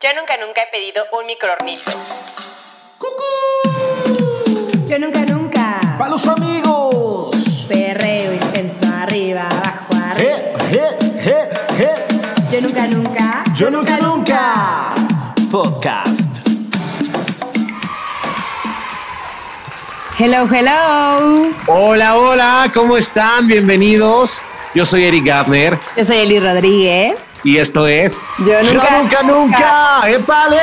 Yo nunca nunca he pedido un microornito. Yo nunca nunca. ¡Para los amigos! Perreo intenso arriba, abajo, arriba. ¡Eh, eh, eh, eh! Yo nunca nunca. Yo nunca nunca. Podcast. Hello, hello. Hola, hola, ¿cómo están? Bienvenidos. Yo soy Eric Gardner Yo soy Eli Rodríguez. Y esto es Yo nunca, nunca, nunca. ¡Épale!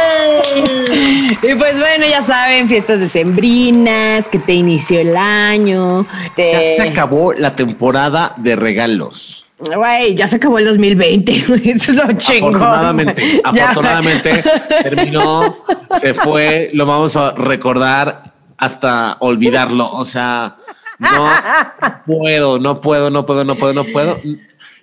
Y pues bueno, ya saben, fiestas decembrinas, que te inició el año. te- Ya se acabó la temporada de regalos. Güey, ya se acabó el 2020. Eso es lo chingón. Afortunadamente, afortunadamente terminó, se fue, lo vamos a recordar hasta olvidarlo. O sea, no puedo, no puedo, no puedo, no puedo, no puedo.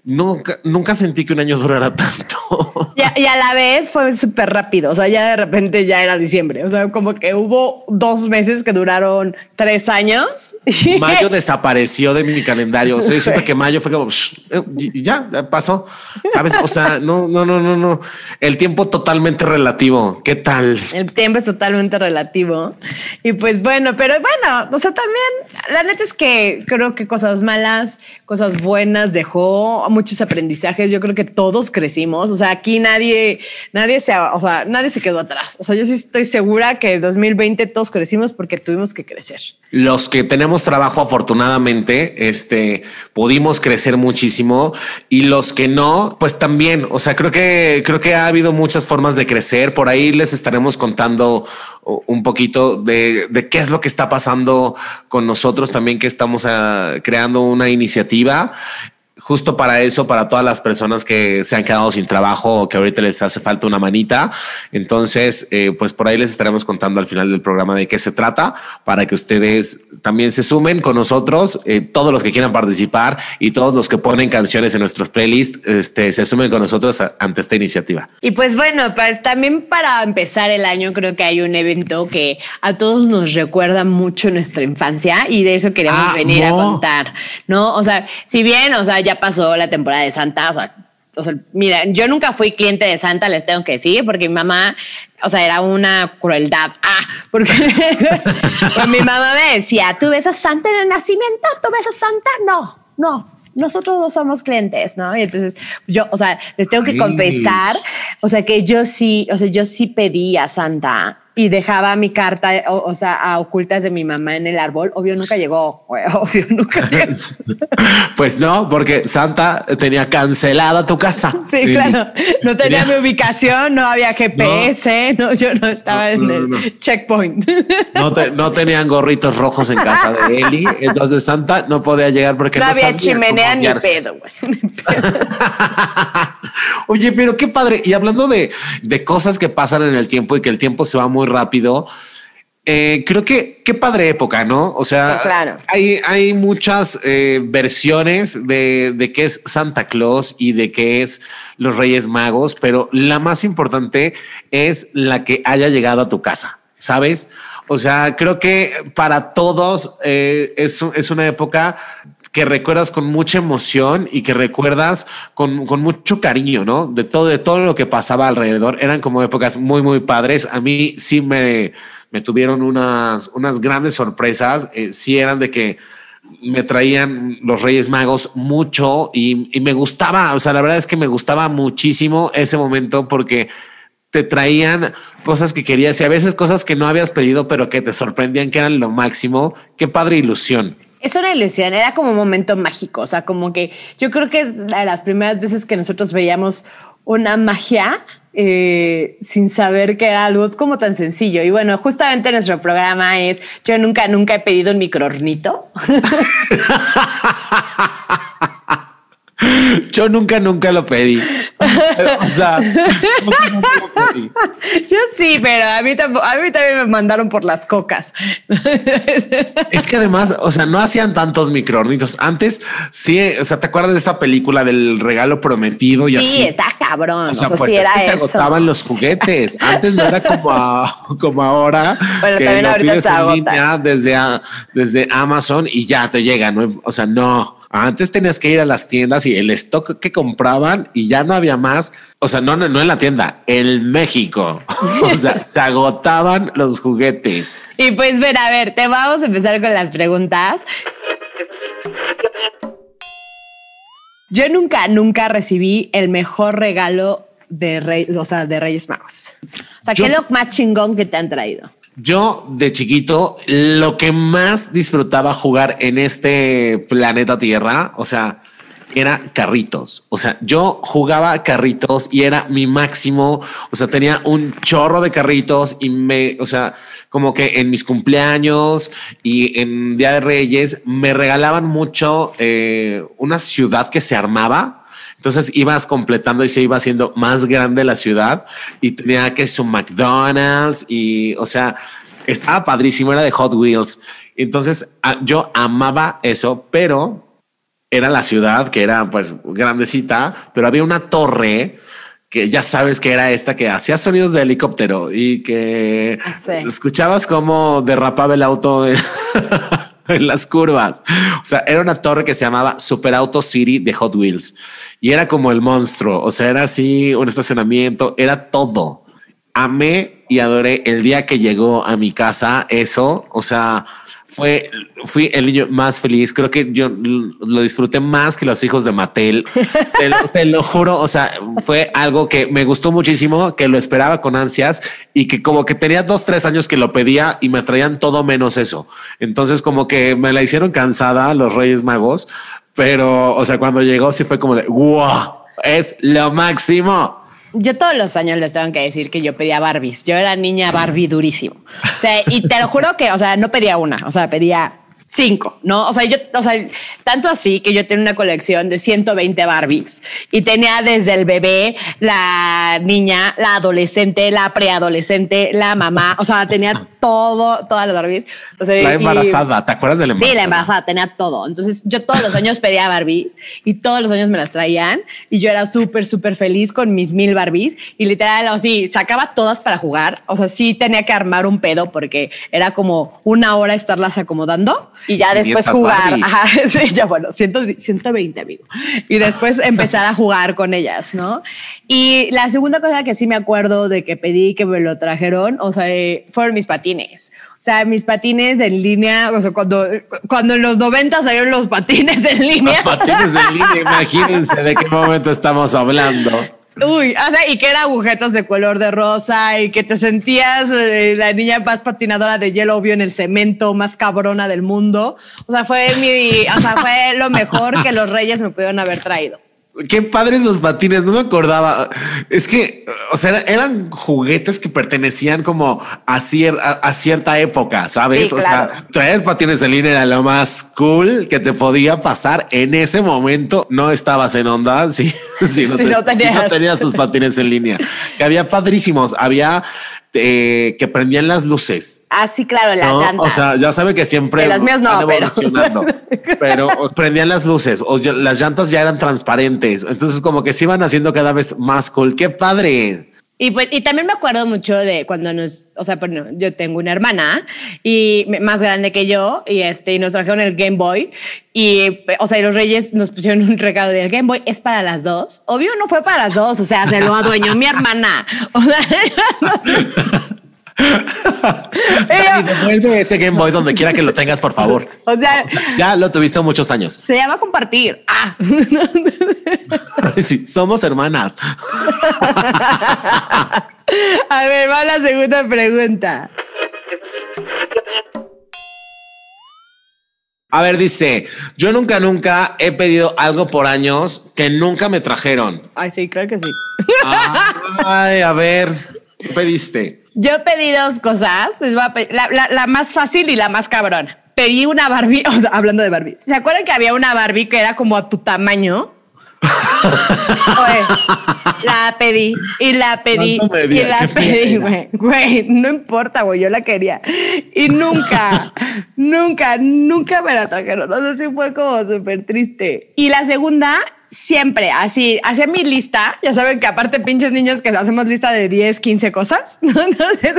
Nunca, nunca sentí que un año durara tanto. Ya- y a la vez fue súper rápido. O sea, ya de repente ya era diciembre. O sea, como que hubo dos meses que duraron tres años. Mayo desapareció de mi calendario. O sea, yo siento que mayo fue como "Shh, eh, ya pasó. Sabes? O sea, no, no, no, no, no. El tiempo totalmente relativo. ¿Qué tal? El tiempo es totalmente relativo. Y pues bueno, pero bueno, o sea, también la neta es que creo que cosas malas, cosas buenas dejó muchos aprendizajes. Yo creo que todos crecimos. O sea, aquí nadie, nadie se, o sea, nadie se quedó atrás. O sea, yo sí estoy segura que el 2020 todos crecimos porque tuvimos que crecer. Los que tenemos trabajo, afortunadamente, este, pudimos crecer muchísimo y los que no, pues también. O sea, creo que creo que ha habido muchas formas de crecer. Por ahí les estaremos contando un poquito de, de qué es lo que está pasando con nosotros también, que estamos ah, creando una iniciativa justo para eso, para todas las personas que se han quedado sin trabajo o que ahorita les hace falta una manita. Entonces, eh, pues por ahí les estaremos contando al final del programa de qué se trata para que ustedes también se sumen con nosotros, eh, todos los que quieran participar y todos los que ponen canciones en nuestros playlists, este, se sumen con nosotros a- ante esta iniciativa. Y pues bueno, pues también para empezar el año creo que hay un evento que a todos nos recuerda mucho nuestra infancia y de eso queremos Ah, venir a contar, ¿no? O sea, si bien, o sea, ya pasó la temporada de Santa, o sea, o sea, mira, yo nunca fui cliente de Santa, les tengo que decir, porque mi mamá, o sea, era una crueldad. Ah, porque pues mi mamá me decía, ¿tú ves a Santa en el nacimiento? ¿Tú ves a Santa? No, no. Nosotros no somos clientes, ¿no? Y entonces yo, o sea, les tengo que confesar, o sea, que yo sí, o sea, yo sí pedí a Santa y dejaba mi carta, o, o sea, a ocultas de mi mamá en el árbol. Obvio nunca llegó, güey, obvio nunca llegó. Pues no, porque Santa tenía cancelada tu casa. Sí, Y- claro. No tenía mi ubicación, no había GPS, no, yo no estaba No, en no, el no. checkpoint. No, te- no tenían gorritos rojos en casa de Eli, entonces Santa no podía llegar porque no no, había sabía chimenea ni pedo, güey. Ni pedo. Oye, pero qué padre. Y hablando de, de cosas que pasan en el tiempo y que el tiempo se va muy rápido, eh, creo que qué padre época, ¿no? O sea, claro. hay, hay muchas eh, versiones de, de qué es Santa Claus y de qué es los Reyes Magos, pero la más importante es la que haya llegado a tu casa, ¿sabes? O sea, creo que para todos eh, es, es una época que recuerdas con mucha emoción y que recuerdas con, con mucho cariño, ¿no? De todo, de todo lo que pasaba alrededor. Eran como épocas muy, muy padres. A mí sí me, me tuvieron unas, unas grandes sorpresas. Eh, sí eran de que me traían los Reyes Magos mucho y, y me gustaba, o sea, la verdad es que me gustaba muchísimo ese momento porque te traían cosas que querías y a veces cosas que no habías pedido, pero que te sorprendían que eran lo máximo. Qué padre ilusión. Es una ilusión, era como un momento mágico, o sea, como que yo creo que es la de las primeras veces que nosotros veíamos una magia eh, sin saber que era algo como tan sencillo. Y bueno, justamente nuestro programa es Yo nunca, nunca he pedido un microornito. Yo nunca, nunca lo pedí. O sea, nunca, nunca lo pedí. Yo sí, pero a mí, tampoco- a mí también me mandaron por las cocas. Es que además, o sea, no hacían tantos microornitos. Antes, sí, o sea, ¿te acuerdas de esta película del regalo prometido y Sí, así? está cabrón. O sea, o sea, pues sí es se agotaban los juguetes. Antes no era como, a- como ahora. Bueno, que también lo ahorita pides se en línea desde, a- desde Amazon y ya te llega, ¿no? O sea, no. Antes tenías que ir a las tiendas y el stock que compraban y ya no había más. O sea, no, no, no en la tienda, en México. o sea, se agotaban los juguetes. Y pues, ver, a ver, te vamos a empezar con las preguntas. Yo nunca, nunca recibí el mejor regalo de, rey, o sea, de Reyes Magos. O sea, ¿qué es lo más chingón que te han traído? Yo de chiquito, lo que más disfrutaba jugar en este planeta Tierra, o sea, era carritos. O sea, yo jugaba carritos y era mi máximo. O sea, tenía un chorro de carritos y me, o sea, como que en mis cumpleaños y en Día de Reyes me regalaban mucho eh, una ciudad que se armaba. Entonces ibas completando y se iba haciendo más grande la ciudad y tenía que su McDonald's y, o sea, estaba padrísimo, era de Hot Wheels. Entonces yo amaba eso, pero era la ciudad que era pues grandecita, pero había una torre que ya sabes que era esta que hacía sonidos de helicóptero y que Ah, sí. escuchabas cómo derrapaba el auto en las curvas. O sea, era una torre que se llamaba Super Auto City de Hot Wheels y era como el monstruo. O sea, era así un estacionamiento, era todo. Amé y adoré el día que llegó a mi casa eso. O sea, fue, fui el niño más feliz. Creo que yo lo disfruté más que los hijos de Mattel. te, lo, te lo juro. O sea, fue algo que me gustó muchísimo, que lo esperaba con ansias y que como que tenía dos, tres años que lo pedía y me traían todo menos eso. Entonces como que me la hicieron cansada los Reyes Magos, pero o sea, cuando llegó sí fue como de wow, es lo máximo. Yo todos los años les tengo que decir que yo pedía Barbies. Yo era niña Barbie durísimo. O y te lo juro que, o sea, no pedía una, o sea, pedía cinco, ¿no? O sea, yo, o sea, tanto así que yo tenía una colección de 120 Barbies y tenía desde el bebé, la niña, la adolescente, la preadolescente, la mamá, o sea, tenía todo, todas las Barbies. O sea, La y- embarazada, ¿te acuerdas de la Sí, embarazada? la embarazada tenía todo. Entonces yo todos los años pedía Barbies y todos los años me las traían y yo era súper, súper feliz con mis mil Barbies y literal, así, sacaba todas para jugar. O sea, sí tenía que armar un pedo porque era como una hora estarlas acomodando y ya después 500 jugar. Barbie. Ajá, sí, ya bueno, 100 120, amigo. Y después empezar a jugar con ellas, ¿no? Y la segunda cosa que sí me acuerdo de que pedí que me lo trajeron, o sea, eh, fueron mis patines. O sea, mis patines en línea, o sea, cuando, cuando en los 90 salieron los patines en línea. Los patines en línea, imagínense de qué momento estamos hablando. Uy, o sea, y que eran agujetas de color de rosa y que te sentías eh, la niña más patinadora de hielo obvio en el cemento, más cabrona del mundo. O sea, fue mi, o sea, fue lo mejor que los reyes me pudieron haber traído. Qué padres los patines, no me acordaba. Es que, o sea, eran juguetes que pertenecían como a, cier- a- a cierta época, ¿sabes? Sí, O claro. sea, traer patines en línea era lo más cool que te podía pasar. En ese momento no estabas en onda si, si, no, Si te- no si tenías. no tenías tus patines en línea. Que había padrísimos, había eh, que prendían las luces. Ah, sí, claro, las ¿no? llantas. O sea, ya sabe que siempre De los míos no, pero- pero prendían las luces o las llantas ya eran transparentes. Entonces, como que se iban haciendo cada vez más cool. Qué padre. Y, pues, y también me acuerdo mucho de cuando nos, o sea, bueno, yo tengo una hermana y más grande que yo y este y nos trajeron el Game Boy y, o sea, y los Reyes nos pusieron un regalo del Game Boy es para las dos. Obvio no fue para las dos, o sea, se lo adueñó mi hermana. O sea, Devuelve ese Game Boy donde quiera que lo tengas, por favor. o sea, Ya lo tuviste muchos años. se llama compartir. Ah. Sí, somos hermanas. A ver, va la segunda pregunta. A ver, dice, yo nunca, nunca he pedido algo por años que nunca me trajeron. Ay, sí, creo que sí. Ay, a ver, ¿qué pediste? Yo pedí dos cosas. Les voy a pedir- la, la- la más fácil y la más cabrona. Pedí una Barbie, o sea, hablando de Barbie. ¿Se acuerdan que había una Barbie que era como a tu tamaño? Oye, la pedí y la pedí ¿Cuánto y la ¿Qué fea pedí, güey. Güey, no importa, güey, yo la quería. Y nunca, nunca, nunca me la trajeron. No sé si fue como súper triste. Y la segunda, siempre así, hacía mi lista. Ya saben que aparte pinches niños que hacemos lista de 10, 15 cosas. Entonces,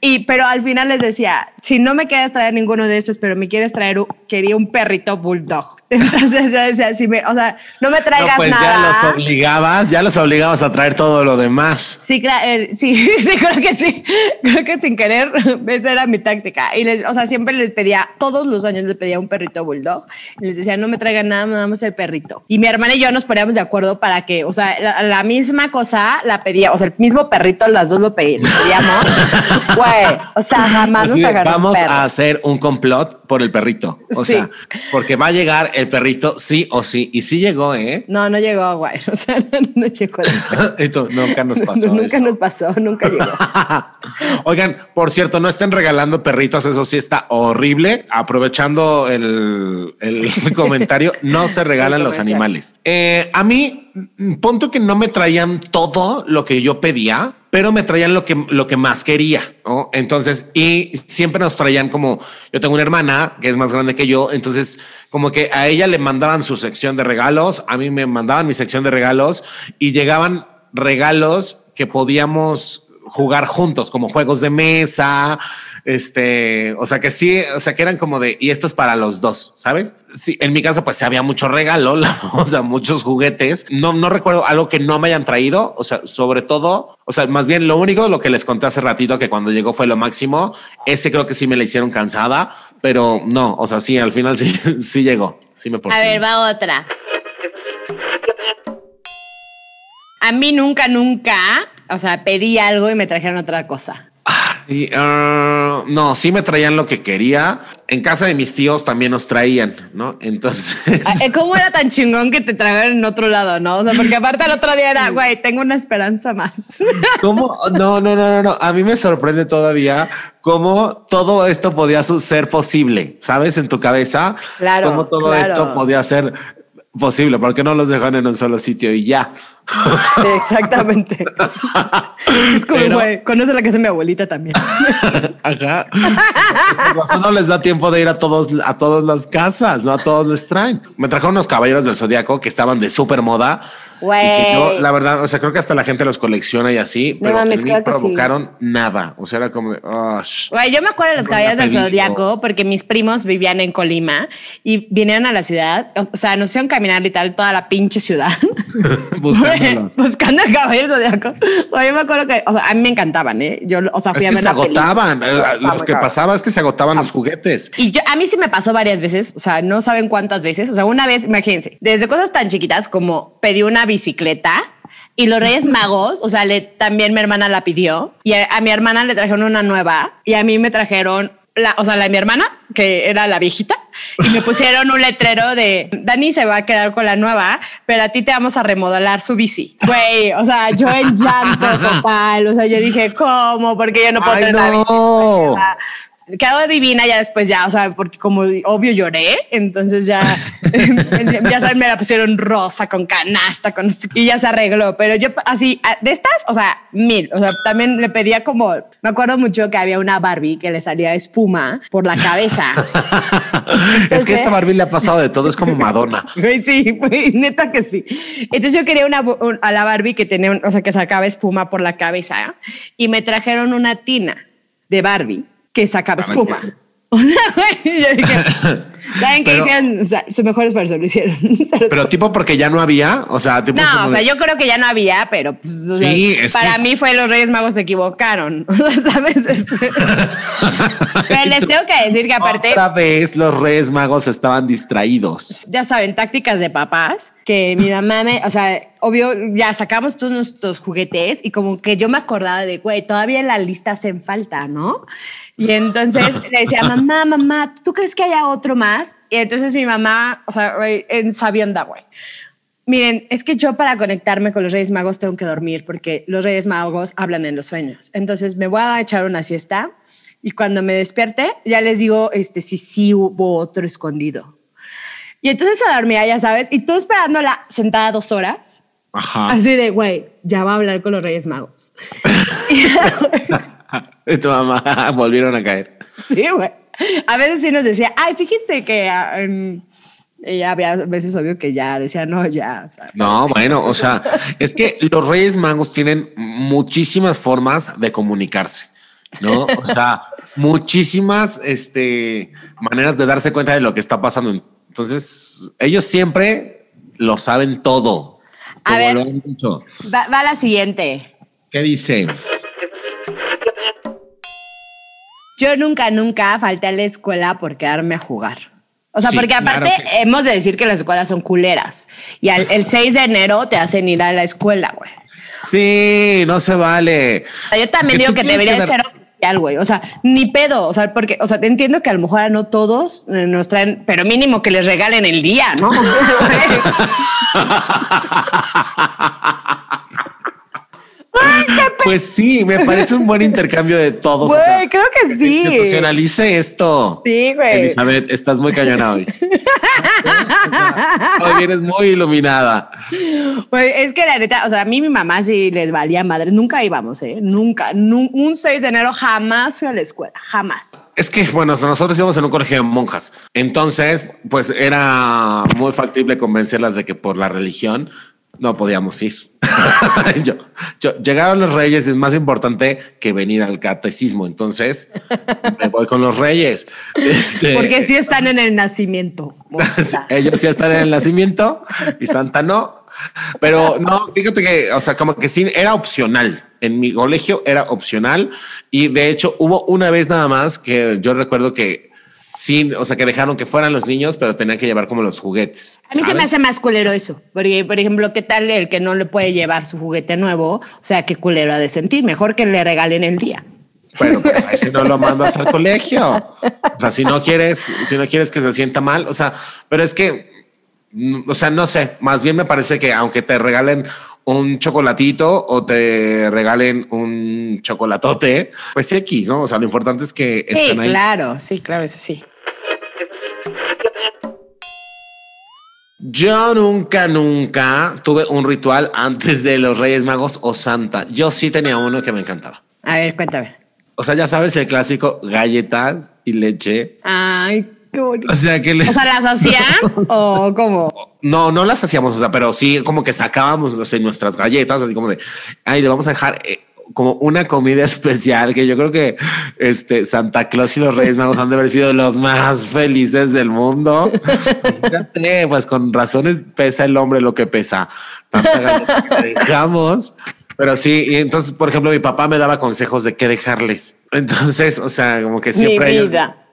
y, pero al final les decía, si no me quieres traer ninguno de estos, pero me quieres traer, un- quería un perrito bulldog. Entonces, decía, si me, o sea, no me traigas No, pues nada. ya los obligabas, ya los obligabas a traer todo lo demás. Sí, cla- eh, sí, sí, creo que sí. Creo que sin querer, esa era mi táctica. Y les, o sea, siempre les pedía, todos los años les pedía un perrito bulldog. Y les decía, no me traigan nada, me damos el perrito. Y mi hermana y yo nos poníamos de acuerdo para que, o sea, la, la misma cosa la pedía, o sea, el mismo perrito, las dos lo pedí- lo pedíamos. Güey, o sea, jamás Así nos de, vamos a hacer un complot por el perrito. O Sí. sea, porque va a llegar el perrito sí o sí. Y sí llegó, ¿eh? No, no llegó, güey. O sea, no, no llegó. Esto nunca nos pasó. nunca eso. nos pasó, nunca llegó. Oigan, por cierto, no estén regalando perritos, eso sí está horrible. Aprovechando el, el comentario, no se regalan los animales. Eh, a mí, mm, punto que no me traían todo lo que yo pedía, pero me traían lo que, lo que más quería. ¿no? Entonces, y siempre nos traían como yo tengo una hermana que es más grande que yo, entonces, como que a ella le mandaban su sección de regalos, a mí me mandaban mi sección de regalos y llegaban regalos que podíamos jugar juntos, como juegos de mesa, este, o sea que sí, o sea que eran como de, y esto es para los dos, ¿sabes? Sí, en mi casa pues había mucho regalo, la- o sea, muchos juguetes. No, no recuerdo algo que no me hayan traído, o sea, sobre todo, o sea, más bien lo único, lo que les conté hace ratito, que cuando llegó fue lo máximo, ese creo que sí me la hicieron cansada, pero no, o sea, sí, al final sí, sí llegó, sí me porté A ver, va otra. A mí nunca, nunca, o sea, pedí algo y me trajeron otra cosa. Y, ah, no, sí me traían lo que quería. En casa de mis tíos también nos traían, ¿no? Entonces, Ah, eh, ¿Cómo era tan chingón que te trajeron en otro lado, no? O sea, porque aparte el otro día era, güey, tengo una esperanza más. ¿cómo? No, no, no, no, no. A mí me sorprende todavía cómo todo esto podía ser posible, ¿sabes? En tu cabeza. Claro, Cómo todo claro. esto podía ser posible, porque no los dejan en un solo sitio y ya. Exactamente. es como, Pero- güey, conoce la casa de mi abuelita también. Ajá. Pues no les da tiempo de ir a todos, a todas las casas, no a todos les traen. Me trajeron unos caballeros del zodiaco que estaban de súper moda. Y que yo, Güey. la verdad, o sea, creo que hasta la gente los colecciona y así, No pero mí claro que sí. provocaron nada. O sea, era como de, "Ah, sh". Güey, yo me acuerdo de los caballeros del. Zodíaco porque mis primos vivían en Colima y vinieron a la ciudad. O sea, nos hicieron caminar literal toda la pinche ciudad. buscándolos. Buscando el caballero del Zodíaco. Güey, yo me acuerdo que, o sea, a mí me encantaban, ¿eh? Yo, o sea, Es fui a que ver se agotaban. Eh, Estaba Los que pasaba es que se agotaban los juguetes. Y yo, a mí sí me pasó varias veces, o sea, no saben cuántas veces. O sea, una vez, imagínense, desde cosas tan chiquitas como pedí una bicicleta y los Reyes Magos, o sea, le, también mi hermana la pidió y a, a mi hermana le trajeron una nueva y a mí me trajeron. La, o sea, la de mi hermana, que era la viejita, y me pusieron un letrero de Dani se va a quedar con la nueva, pero a ti te vamos a remodelar su bici. Güey, o sea, yo en llanto total. O sea, yo dije, ¿cómo? Porque yo no puedo Ay, tener la bici. Quedó divina ya después ya, o sea, porque como obvio lloré, entonces ya, ya saben, me la pusieron rosa con canasta con, y ya se arregló, pero yo así, de estas, o sea, mil, o sea, también le pedía como, me acuerdo mucho que había una Barbie que le salía espuma por la cabeza. es que esa Barbie le ha pasado de todo, es como Madonna. Sí, neta que sí. Entonces yo quería una, un- a la Barbie que tenía, o sea, que sacaba espuma por la cabeza y me trajeron una tina de Barbie que sacaba espuma. Güey, yo dije, ¿saben qué hicieron? O sea, su mejor esfuerzo lo hicieron. Pero tipo porque ya no había, o sea, tipo no, o sea, de- yo creo que ya no había, pero pues, o sea, para que- mí fue los Reyes Magos se equivocaron. Este- Pero les tengo que decir que aparte Otra vez los Reyes Magos estaban distraídos. ya saben, tácticas de papás, que mi mamá me, o sea, obvio, ya sacamos todos nuestros juguetes y como que yo me acordaba de, güey, todavía en la lista hacen falta, ¿no? Y entonces le decía, mamá, mamá, ¿tú crees que haya otro más? Y entonces mi mamá, o sea, güey, en sabionda, güey. Miren, es que yo para conectarme con los Reyes Magos tengo que dormir porque los Reyes Magos hablan en los sueños. Entonces me voy a echar una siesta y cuando me despierte ya les digo este, si sí hubo otro escondido. Y entonces se dormía, ya sabes, y tú esperándola sentada dos horas, Ajá. así de, güey, ya va a hablar con los Reyes Magos. Y tu mamá volvieron a caer. sí, güey. A veces sí nos decía, ay, fíjense que Y ya había veces obvio que ya decía, no, ya. o sea, No, bueno, o sea, es que los Reyes Magos tienen muchísimas formas de comunicarse, ¿no? O sea, muchísimas este, maneras de darse cuenta de lo que está pasando. Entonces, ellos siempre lo saben todo. A ver. Va, va la siguiente. ¿Qué dice? Yo nunca, nunca falté a la escuela por quedarme a jugar. O sea, Sí, porque aparte sí. hemos de decir que las escuelas son culeras. Y al, el 6 de enero te hacen ir a la escuela, güey. Sí, no se vale. Yo también digo que debería de ser oficial, güey. O sea, ni pedo. O sea, porque, o sea, entiendo que a lo mejor a no todos nos traen, pero mínimo que les regalen el día, ¿no? Pues sí, me parece un buen intercambio de todos. o Güey, sea, creo que sí. Institucionalice esto. Sí, güey. Elizabeth, estás muy cañona hoy. hoy vienes muy iluminada. Pues es que la neta, o sea, a mí mi mamá sí les valía madre. Nunca íbamos, ¿eh? Nunca. Nu- un 6 de enero jamás fui a la escuela. Jamás. Es que, bueno, nosotros íbamos en un colegio de monjas. Entonces, pues era muy factible convencerlas de que por la religión no podíamos ir. yo, yo- llegaron los reyes, es más importante que venir al catecismo. Entonces, me voy con los reyes. Este, Porque sí están en el nacimiento. Ellos sí están en el nacimiento y Santa no. Pero no, fíjate que, o sea, como que sí, era opcional. En mi colegio era opcional y de hecho hubo una vez nada más que yo recuerdo que sí, o sea, que dejaron que fueran los niños, pero tenían que llevar como los juguetes. A mí se me hace más culero eso. Porque, por ejemplo, ¿qué tal el que no le puede llevar su juguete nuevo? O sea, qué culero ha de sentir. Mejor que le regalen el día. Pero pues ahí si no lo mandas al colegio. O sea, si no quieres, si no quieres que se sienta mal, o sea, pero es que, mm, o sea, no sé, más bien me parece que aunque te regalen un chocolatito o te regalen un chocolatote, pues X, ¿no? O sea, lo importante es que Sí, estén ahí. claro. Sí, claro, eso sí. Yo nunca, nunca tuve un ritual antes de los Reyes Magos o Santa. Yo sí tenía uno que me encantaba. A ver, cuéntame. O sea, ya sabes el clásico galletas y leche. Ay, qué bonito. O sea, que le... O sea, ¿las hacían o cómo? No, no las hacíamos, o sea, pero sí como que sacábamos o sea, nuestras galletas, así como de, ay, le vamos a dejar eh, como una comida especial que yo creo que este Santa Claus y los Reyes Magos han de haber sido los más felices del mundo. Fíjate, pues con razones pesa el hombre lo que pesa. Tanta que dejamos. Pero sí, y entonces, por ejemplo, mi papá me daba consejos de qué dejarles. Entonces, o sea, como que siempre ellos vida.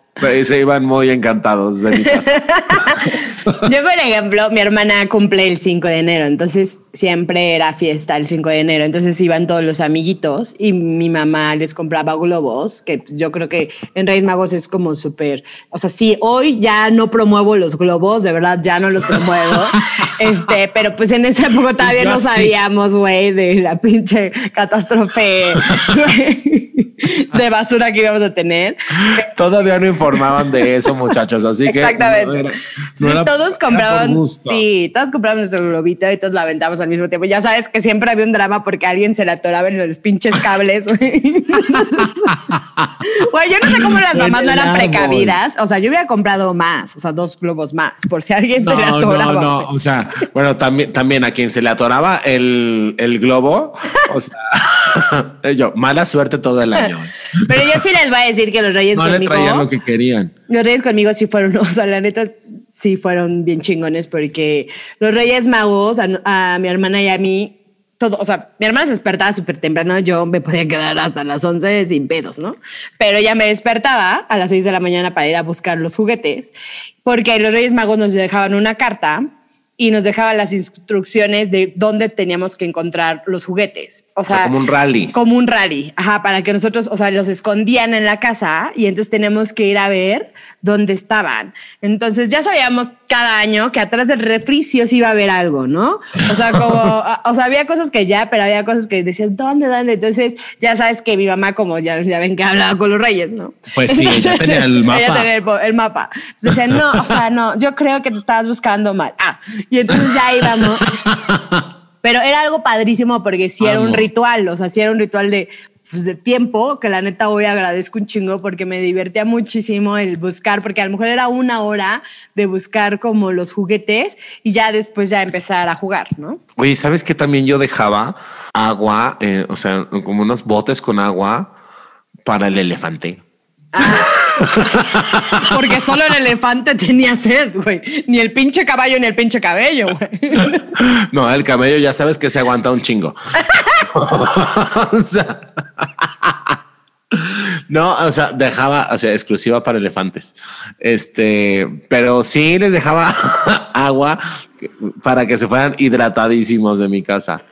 Se iban muy encantados de mi casa. Yo, por ejemplo, mi hermana cumple el 5 de enero, entonces siempre era fiesta el 5 de enero, entonces iban todos los amiguitos y mi mamá les compraba globos, que yo creo que en Reyes Magos es como súper, o sea, sí, hoy ya no promuevo los globos, de verdad ya no los promuevo, este, pero pues en esa época todavía no sabíamos, güey, de la pinche catástrofe de basura que íbamos a tener. Todavía no informaban de eso, muchachos, así que Exactamente. no no Sí, todos compraban, sí, todos compraban nuestro globito y todos lo aventamos al mismo tiempo. Ya sabes que siempre había un drama porque alguien se le atoraba en los pinches cables. Güey, yo no sé cómo las mamás no eran precavidas. O sea, yo hubiera comprado más, o sea, dos globos más, por si alguien se le No, atoraba. no, no. güey. O sea, bueno, también, también a quien se le atoraba el, el globo, o sea, yo, mala suerte todo el año. Pero yo sí les voy a decir que los reyes No le conmigo. traían lo que querían. Los Reyes conmigo sí fueron, o sea, la neta sí fueron bien chingones porque los Reyes Magos, a, a mi hermana y a mí, todo, o sea, mi hermana se despertaba súper temprano, yo me podía quedar hasta las 11 sin pedos, ¿no? Pero ella me despertaba a las 6 de la mañana para ir a buscar los juguetes, porque los Reyes Magos nos dejaban una carta y nos dejaban las instrucciones de dónde teníamos que encontrar los juguetes. O O sea, sea, como un rally. como un rally, ajá, para que nosotros, o sea, los escondían en la casa y entonces teníamos que ir a ver dónde estaban. Entonces ya sabíamos cada año que atrás del refri sí iba a haber algo, ¿no? O sea, como, o sea, había cosas que ya, pero había cosas que decías, ¿dónde, dónde? Entonces ya sabes que mi mamá, como ya, ya ven que hablaba con los reyes, ¿no? Pues sí, ella tenía el mapa. Ella tenía el, el mapa. Entonces decía, no, o sea, no, yo creo que te estabas buscando mal. Ah, y entonces ya íbamos. Pero era algo padrísimo porque sí era un Amo. ritual, o sea, sí era un ritual de pues, de tiempo, que la neta hoy agradezco un chingo porque me divertía muchísimo el buscar, porque a lo mejor era una hora de buscar como los juguetes y ya después ya empezar a jugar, ¿no? Oye, ¿sabes que también yo dejaba agua, eh, o sea, como unos botes con agua para el elefante? Porque solo el elefante tenía sed, güey. Ni el pinche caballo ni el pinche cabello, güey. No, el cabello ya sabes que se aguanta un chingo. no, o sea, dejaba, o sea, exclusiva para elefantes. Este, pero sí les dejaba agua para que se fueran hidratadísimos de mi casa.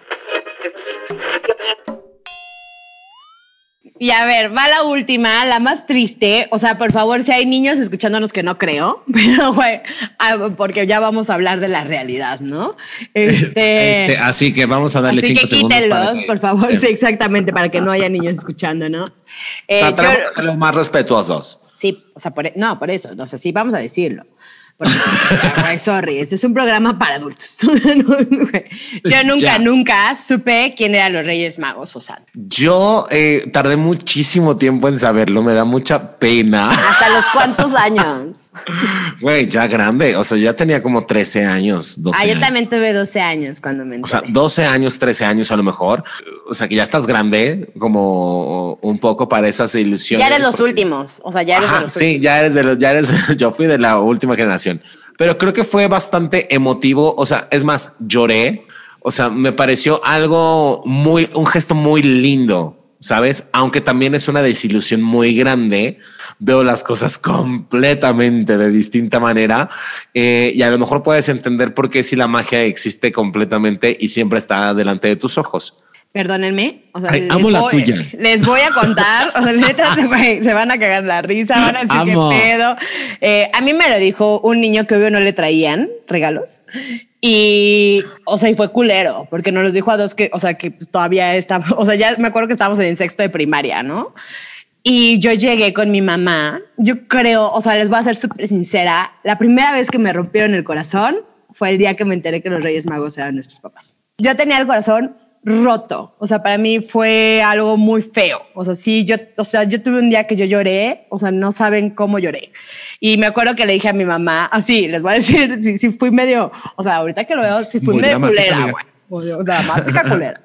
Y a ver, va la última, la más triste. O sea, por favor, si hay niños escuchándonos que no creo, pero güey, ah, porque ya vamos a hablar de la realidad, ¿no? Este, este así que vamos a darle cinco segundos. Quítenlos, por favor, sí, exactamente, para que no haya niños escuchándonos. Eh, Tratamos de ser los más respetuosos. Sí, o sea, por, e, no, por eso, no sé, sí, vamos a decirlo. Sorry, este es un programa para adultos. Yo nunca, nunca supe quién eran los Reyes Magos o Santa. Yo eh, tardé muchísimo tiempo en saberlo, me da mucha pena. ¿Hasta los cuántos años? Güey, ya grande, o sea, ya tenía como 13 años, 12 Ah, yo también tuve 12 años cuando me enteré. O sea, 12 años, 13 años a lo mejor. O sea, que ya estás grande, como un poco para esas ilusiones. Ya eres los últimos, o sea, ya eres de los Sí, ya eres de los, ya eres, yo fui de la última generación pero creo que fue bastante emotivo. O sea, es más, lloré. O sea, me pareció algo muy, un gesto muy lindo, sabes? Aunque también es una desilusión muy grande. Veo las cosas completamente de distinta manera eh, y a lo mejor puedes entender por qué si la magia existe completamente y siempre está delante de tus ojos. Perdónenme. O sea, amo la tuya. Les voy a contar. O sea, neta, se van a cagar la risa, van a decir qué pedo. Eh, a mí me lo dijo un niño que obvio no le traían regalos. Y, o sea, y fue culero, porque nos los dijo a dos que, o sea, que pues, todavía estaba, o sea, ya me acuerdo que estábamos en sexto de primaria, ¿no? Y yo llegué con mi mamá. Yo creo, o sea, les voy a ser súper sincera. La primera vez que me rompieron el corazón fue el día que me enteré que los Reyes Magos eran nuestros papás. Yo tenía el corazón roto. O sea, para mí fue algo muy feo. O sea, sí, yo, o sea, yo tuve un día que yo lloré, o sea, no saben cómo lloré. Y me acuerdo que le dije a mi mamá, así, les voy a decir, si, si fui medio, o sea, ahorita que lo veo, si fui medio culera, güey. dramática culera.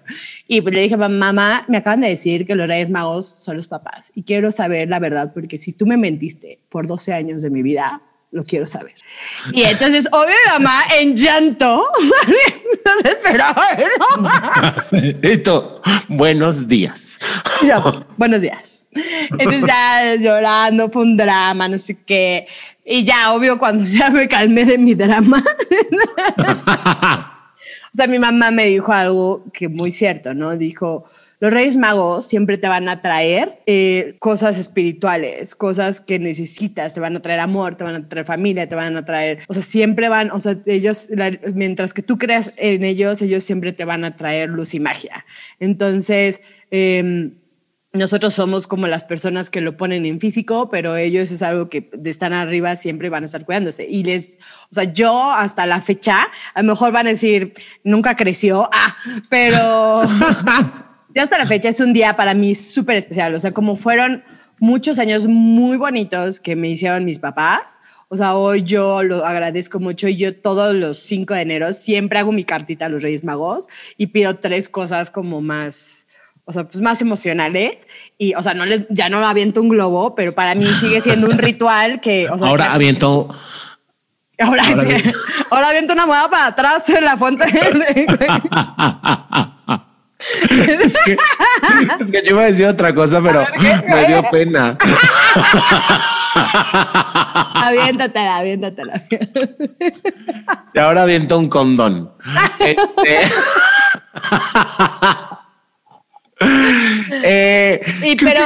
Y pues le dije, mamá, me acaban de decir que los Reyes Magos son los papás y quiero saber la verdad porque si tú me mentiste por 12 años de mi vida, lo quiero saber. Y entonces, obvio, mamá en llanto, no esperaba, ¿no? buenos días. buenos días. Entonces ya llorando, fue un drama, no sé qué. Y ya, obvio, cuando ya me calmé de mi drama. o sea, mi mamá me dijo algo que muy cierto, ¿no? Dijo, los Reyes Magos siempre te van a traer eh, cosas espirituales, cosas que necesitas, te van a traer amor, te van a traer familia, te van a traer, o sea, siempre van, o sea, ellos, mientras que tú creas en ellos, ellos siempre te van a traer luz y magia. Entonces, em, nosotros somos como las personas que lo ponen en físico, pero ellos es algo que están arriba siempre van a estar cuidándose. Y les, o sea, yo hasta la fecha, a lo mejor van a decir, nunca creció, ah, pero ya hasta la fecha es un día para mí súper especial. O sea, como fueron muchos años muy bonitos que me hicieron mis papás. O sea, hoy yo lo agradezco mucho y yo todos los 5 de enero siempre hago mi cartita a los Reyes Magos y pido tres cosas como más, o sea, pues más emocionales. Y, o sea, no les, ya no aviento un globo, pero para mí sigue siendo un ritual que... O sea, ahora aviento... Ahora, ahora, ahora aviento una moda para atrás en la fuente. Es que, es que yo iba a decir otra cosa, pero me dio pena. aviéntatela, aviéntatela. Y ahora aviento un condón. Este... eh, y pero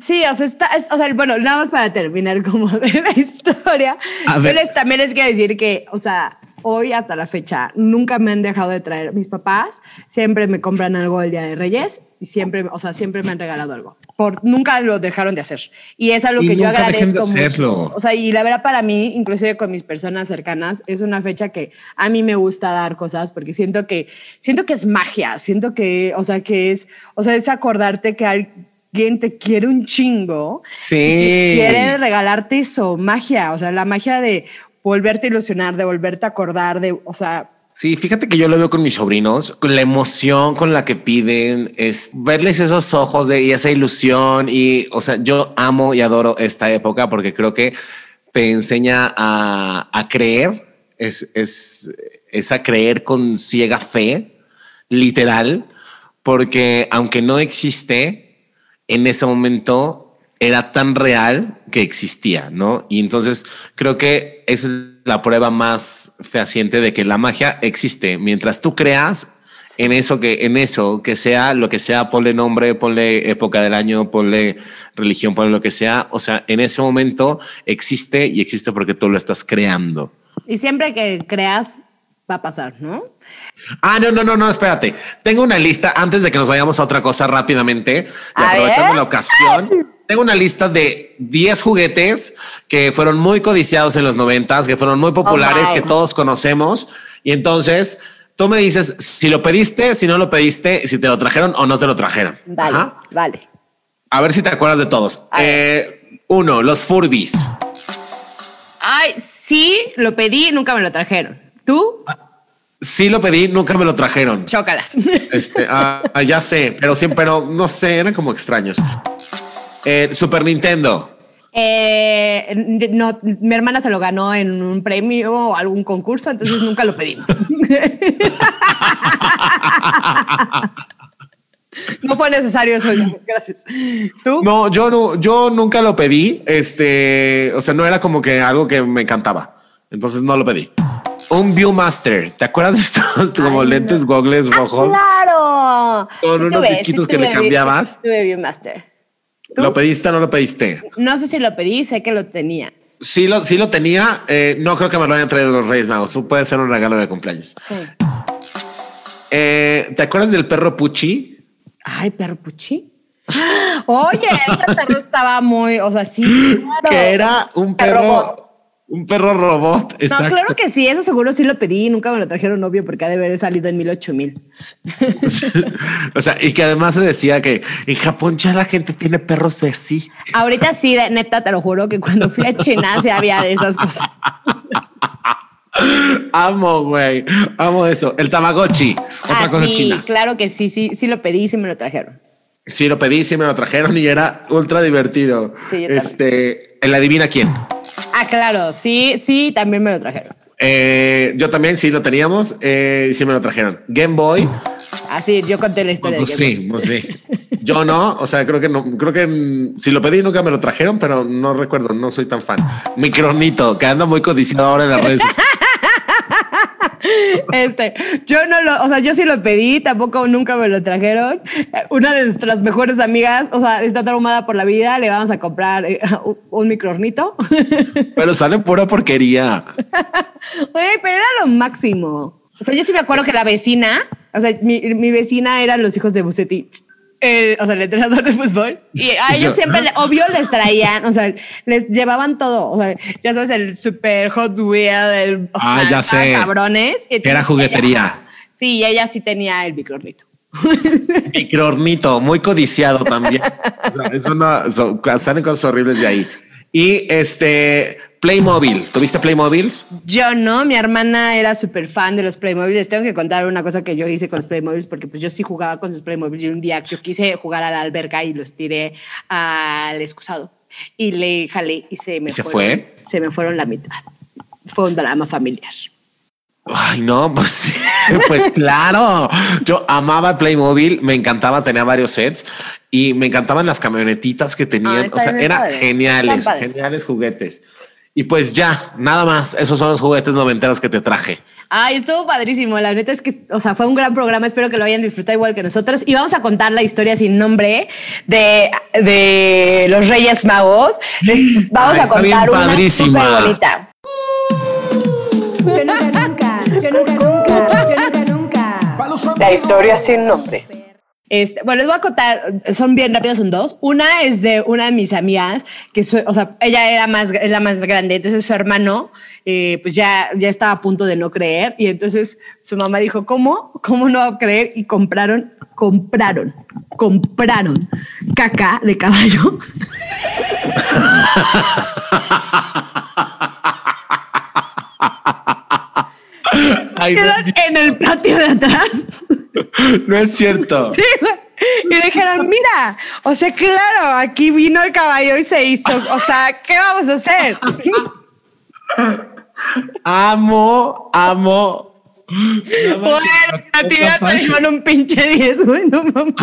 sí, o sea, está, o sea, bueno, nada más para terminar como de la historia. Yo les, también les quiero decir que, o sea, hoy hasta la fecha nunca me han dejado de traer mis papás, siempre me compran algo el día de Reyes y siempre, o sea, siempre me han regalado algo. Por, nunca lo dejaron de hacer. Y es algo que yo agradezco mucho. O sea, y la verdad para mí, inclusive con mis personas cercanas, es una fecha que a mí me gusta dar cosas porque siento que siento que es magia, siento que, o sea, que es, o sea, es acordarte que hay alguien te quiere un chingo. Sí. y quiere regalarte eso, magia, o sea, la magia de volverte a ilusionar, de volverte a acordar, de, o sea, Sí, fíjate que yo lo veo con mis sobrinos, la emoción con la que piden, es verles esos ojos de, y esa ilusión. Y, o sea, yo amo y adoro esta época porque creo que te enseña a, a creer, es, es, es a creer con ciega fe, literal, porque aunque no existe, en ese momento era tan real que existía, ¿no? Y entonces creo que es la prueba más fehaciente de que la magia existe. Mientras tú creas en eso que, en eso, que sea lo que sea, ponle nombre, ponle época del año, ponle religión, ponle lo que sea. O sea, en ese momento existe y existe porque tú lo estás creando. y siempre que creas va a pasar, ¿no? Ah, no, no, no, no, espérate. Tengo una lista antes de que nos vayamos a otra cosa rápidamente, y aprovechando la ocasión. Tengo una lista de 10 juguetes que fueron muy codiciados en los noventas, que fueron muy populares, my. que todos conocemos. Y entonces tú me dices si lo pediste, si no lo pediste, si te lo trajeron o no te lo trajeron. Vale, Ajá. vale. A ver si te acuerdas de todos. Eh, uno, los Furbies. Ay, sí, lo pedí, nunca me lo trajeron. ¿Tú? Sí lo pedí, nunca me lo trajeron. Chócalas. Este, ah, ya sé, pero siempre, pero no sé, eran como extraños. Eh, Super Nintendo. Eh, no, mi hermana se lo ganó en un premio o algún concurso, entonces nunca lo pedimos. no fue necesario eso. Gracias. ¿Tú? No, yo no, yo nunca lo pedí. Este, o sea, no era como que algo que me encantaba. Entonces no lo pedí. Un Viewmaster. ¿Te acuerdas de estos como Ay, lentes no. gogles rojos? ¡Claro! Con unos disquitos que le cambiabas. sí tuve Viewmaster. ¿Tú? ¿Lo pediste o no lo pediste? No sé si lo pedí, sé que lo tenía. Sí lo, sí lo tenía. Eh, no creo que me lo hayan traído los Reyes Magos. Eso puede ser un regalo de cumpleaños. Sí. Eh, ¿Te acuerdas del perro Puchi? Ay, perro puchi. Oye, ese perro estaba muy, o sea, sí. claro. Que era un Perro. Un perro robot. No, claro que sí, eso seguro sí lo pedí, nunca me lo trajeron novio porque ha de haber salido en mil ocho mil. o sea, y que además se decía que en Japón ya la gente tiene perros de sí. Ahorita sí, neta, te lo juro que cuando fui a China se había de esas cosas. Amo, güey. Amo eso. El Tamagotchi. Otra Ah, cosa sí, china. claro que sí, sí, sí lo pedí, sí me lo trajeron. Sí, lo pedí, sí me lo trajeron y era ultra divertido. Sí, yo este, el adivina quién. Ah, claro, sí, sí, también me lo trajeron. Eh, yo también sí lo teníamos, eh, y sí me lo trajeron. Game Boy. Así, yo conté la historia Pues de sí, pues sí. Yo no, o sea, creo que no, creo que si lo pedí nunca me lo trajeron, pero no recuerdo, no soy tan fan. Micronito, que anda muy codiciado ahora en las redes. Este, yo no lo, o sea, yo sí lo pedí, tampoco nunca me lo trajeron. Una de nuestras mejores amigas, o sea, está traumada por la vida, le vamos a comprar eh, un- un microornito. pero sale pura porquería. Oye, pero era lo máximo. O sea, yo sí me acuerdo que la vecina, o sea, mi, mi vecina eran los hijos de Bucetich. El- o sea, el entrenador de fútbol. Y a ellos Yo- siempre, le- obvio, les traían, o sea, les llevaban todo. O sea, ya sabes, el super Hot Wheel, el. o Ah, sea, ya sé. Cabrones. Que era juguetería. ella- sí, y ella sí tenía el microornito. Microornito, muy codiciado también. O sea, eso no, so- salen cosas horribles de ahí. Y este Playmobil, ¿tuviste Playmobiles? Yo no, mi hermana era súper fan de los Playmobil. Les tengo que contar una cosa que yo hice con los Playmobil porque pues yo sí jugaba con sus Playmobil y un día yo quise jugar a la alberca y los tiré al excusado y le jalé y se me ¿Y se fueron- fue? Se me fueron la mitad. Fue un drama familiar. Ay, no, pues, pues claro. Yo amaba Playmobil, me encantaba, tenía varios sets y me encantaban las camionetitas que tenían. o sea, eran geniales, geniales juguetes. Y pues ya, nada más. Esos son los juguetes noventeros que te traje. Ay, estuvo padrísimo. La neta es que, o sea, fue un gran programa. Espero que lo hayan disfrutado igual que nosotros. Y vamos a contar la historia sin nombre de, de los Reyes Magos. Les vamos Ay, a contar una padrísima. súper bonita. Yo nunca, nunca, yo nunca, nunca, yo nunca, nunca. La historia sin nombre. Este, bueno, les voy a contar, son bien rápidas, son dos. Una es de una de mis amigas, que su- o sea, ella era más, la más grande, entonces su hermano, eh, pues ya, ya estaba a punto de no creer, y entonces su mamá dijo, ¿cómo? ¿Cómo no va a creer? Y compraron, compraron, compraron caca de caballo. Ay, es, en el patio de atrás. No es cierto. Sí. Y dijeron, mira, o sea, claro, aquí vino el caballo y se hizo, o sea, ¿qué vamos a hacer? Amo, amo. Bueno, a ti ya te un pinche 10, güey, no mames.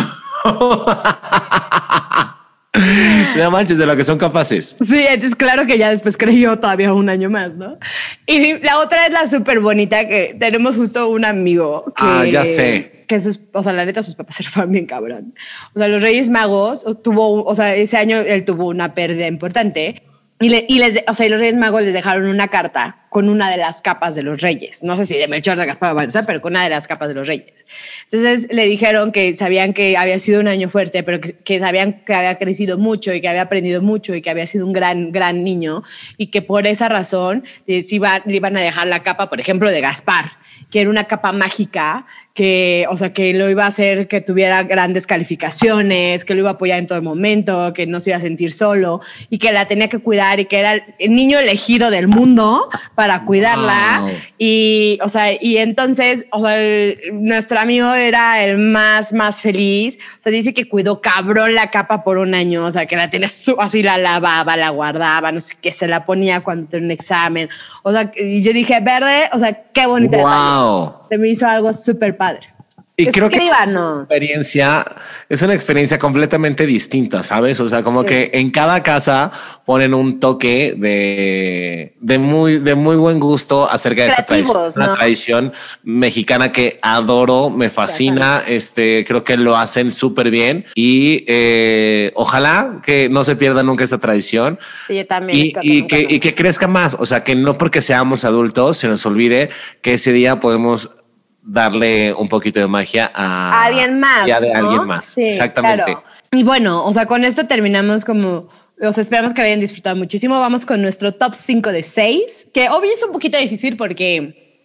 No manches de lo que son capaces. Sí, entonces claro que ya después creyó todavía un año más, ¿no? Y la otra es la súper bonita que tenemos justo un amigo que... Ah, ya sé. Que sus, o sea, la neta, sus papás se fueron bien cabrón. O sea, los Reyes Magos tuvo, o sea, ese año él tuvo una pérdida importante. Y, le- y les, o sea, los Reyes Magos les dejaron una carta con una de las capas de los Reyes. No sé si de Melchor de Gaspar o Baltasar, pero con una de las capas de los Reyes. Entonces le dijeron que sabían que había sido un año fuerte, pero que, sabían que había crecido mucho y que había aprendido mucho y que había sido un gran, gran niño y que por esa razón les iba- le iban a dejar la capa, por ejemplo, de Gaspar, que era una capa mágica que, o sea, que lo iba a hacer que tuviera grandes calificaciones, que lo iba a apoyar en todo momento, que no se iba a sentir solo y que la tenía que cuidar y que era el niño elegido del mundo para cuidarla. Wow. Y, o sea, y entonces, o sea, el- nuestro amigo era el más, más feliz. O sea, dice que cuidó cabrón la capa por un año, o sea, que la tenía su- así, la lavaba, la guardaba, no sé qué, se la ponía cuando tenía un examen. O sea, y yo dije, verde, o sea, qué bonita. Wow. Se me hizo algo súper padre. Y creo que es experiencia, es una experiencia completamente distinta, ¿sabes? O sea, como Sí. que en cada casa ponen un toque de, de muy, de muy buen gusto acerca de esta tradición, Creativos, una ¿no? tradición mexicana que adoro, me fascina, este, creo que lo hacen súper bien y eh, ojalá que no se pierda nunca esta tradición Sí, yo también. y, y que, y que crezca más. O sea, que no porque seamos adultos se nos olvide que ese día podemos darle un poquito de magia a a alguien más. ya de ¿no? alguien más. Sí, Exactamente. claro. Y bueno, o sea, con esto terminamos como. O sea, esperamos que lo hayan disfrutado muchísimo. Vamos con nuestro top 5 de 6, que obvio es un poquito difícil porque,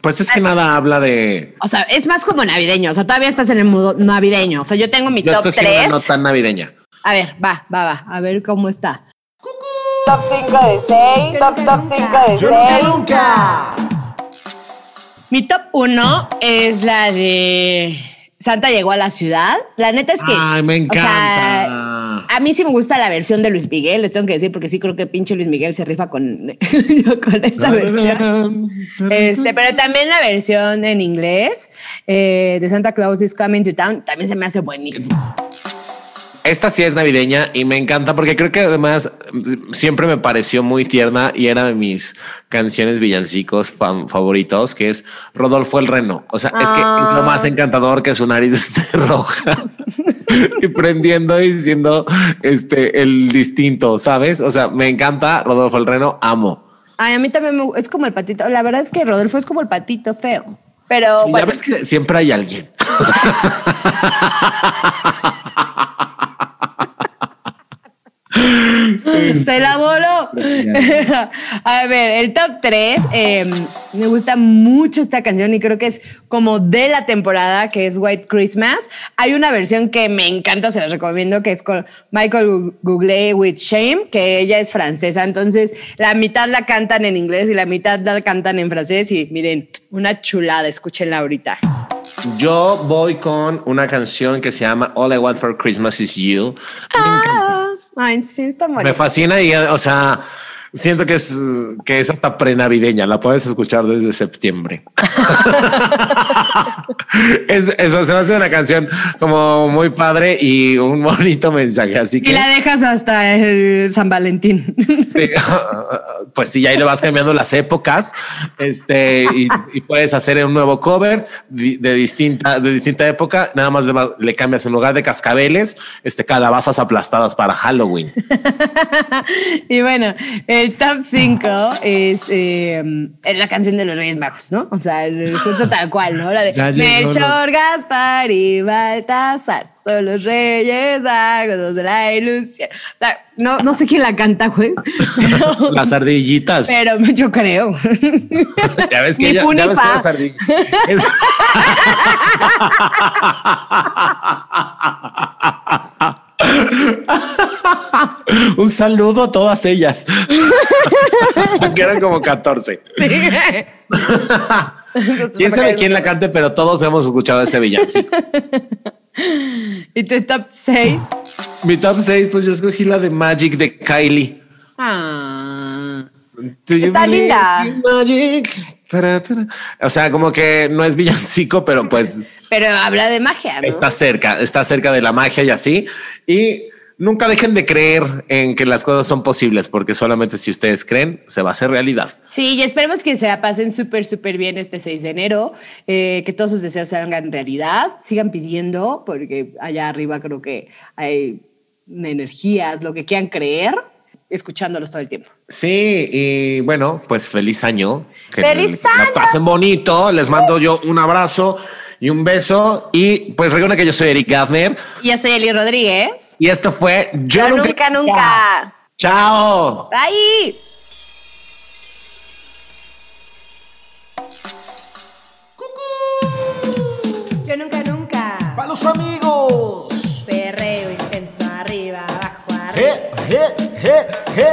Pues es que nada habla de. o sea, es más como navideño. O sea, todavía estás en el modo navideño. O sea, yo tengo mi Yo top escogí una 3. no tan navideña. A ver, va, va, va. A ver cómo está. Top 5 de 6. Top, top 5 de 6. nunca. Mi top 1 es la de Santa llegó a la ciudad. La neta es que. Ay, me o sea, encanta. a mí sí me gusta la versión de Luis Miguel, les tengo que decir, porque sí creo que pinche Luis Miguel se rifa con, con esa versión. Este, pero también la versión en inglés eh, de Santa Claus is Coming to Town también se me hace buenísimo. Esta sí es navideña y me encanta porque creo que además mm, siempre me pareció muy tierna y era de mis canciones villancicos favoritos, que es Rodolfo el Reno. O sea, es que es lo Ah. más encantador que su nariz esté roja y prendiendo y siendo este el distinto, ¿sabes? O sea, me encanta Rodolfo el Reno, amo. Ay, a mí también me, es como el patito. La verdad es que Rodolfo es como el patito feo. Pero Sí, ya ves que siempre hay alguien. se la voló. A ver, el top 3. me gusta mucho esta canción y creo que es como de la temporada, que es White Christmas. Hay una versión que me encanta, se la recomiendo, que es con Michael Google with Shame, que ella es francesa. Entonces, la mitad la cantan en inglés y la mitad la cantan en francés. Y miren, una chulada, escúchenla ahorita. Yo voy con una canción que se llama All I Want for Christmas is You. Me encanta. Ah, sí, está Me bonita. fascina y, o sea, siento que es, que es hasta prenavideña. La puedes escuchar desde septiembre. es, eso se me hace una canción como muy padre y un bonito mensaje. Así Y que, la dejas hasta el San Valentín. sí, pues sí, ahí le vas cambiando las épocas. Este y, y puedes hacer un nuevo cover de distinta, de distinta época. Nada más le, cambias en lugar de cascabeles, este calabazas aplastadas para Halloween. y bueno, el El top 5 es eh, la canción de los Reyes Magos, ¿no? O sea, justo tal cual, ¿no? La de Melchor, Gaspar y Baltasar son los Reyes Magos de la ilusión. O sea, no, no sé quién la canta, güey. Pero, Las ardillitas. pero yo creo. ya ves que ella- ya ves que las ardillas. Es- Un saludo a todas ellas. que eran como 14. ¿Quién sabe quién la cante? Pero todos hemos escuchado ese villancico. ¿Y tu top 6? Mi top 6, pues yo escogí la de Magic de Kylie. Ah. Está linda. in Magic? O sea, como que no es villancico, pero pues Pero habla de magia, ¿no? está cerca, está cerca de la magia y así. Y nunca dejen de creer en que las cosas son posibles, porque solamente si ustedes creen, se va a hacer realidad. Sí, y esperemos que se la pasen súper, súper bien este 6 de enero, eh, que todos sus deseos se hagan realidad, sigan pidiendo, porque allá arriba creo que hay energías, lo que quieran creer, escuchándolos todo el tiempo. Sí, y bueno, pues feliz año. Que ¡Feliz que la año! pasen bonito. Les mando yo un abrazo y un beso. Y pues recuerden que yo soy Eric Gardner Y Yo soy Eli Rodríguez. y esto fue Yo, Yo nunca, nunca. Chao. Bye. Yo nunca, nunca. ¡Para los amigos! Perreo intenso, arriba, abajo, arriba. ¡Je, je, je, je!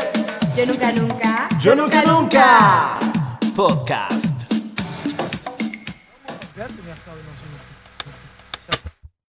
Yo nunca, nunca. Yo nunca, nunca. Podcast.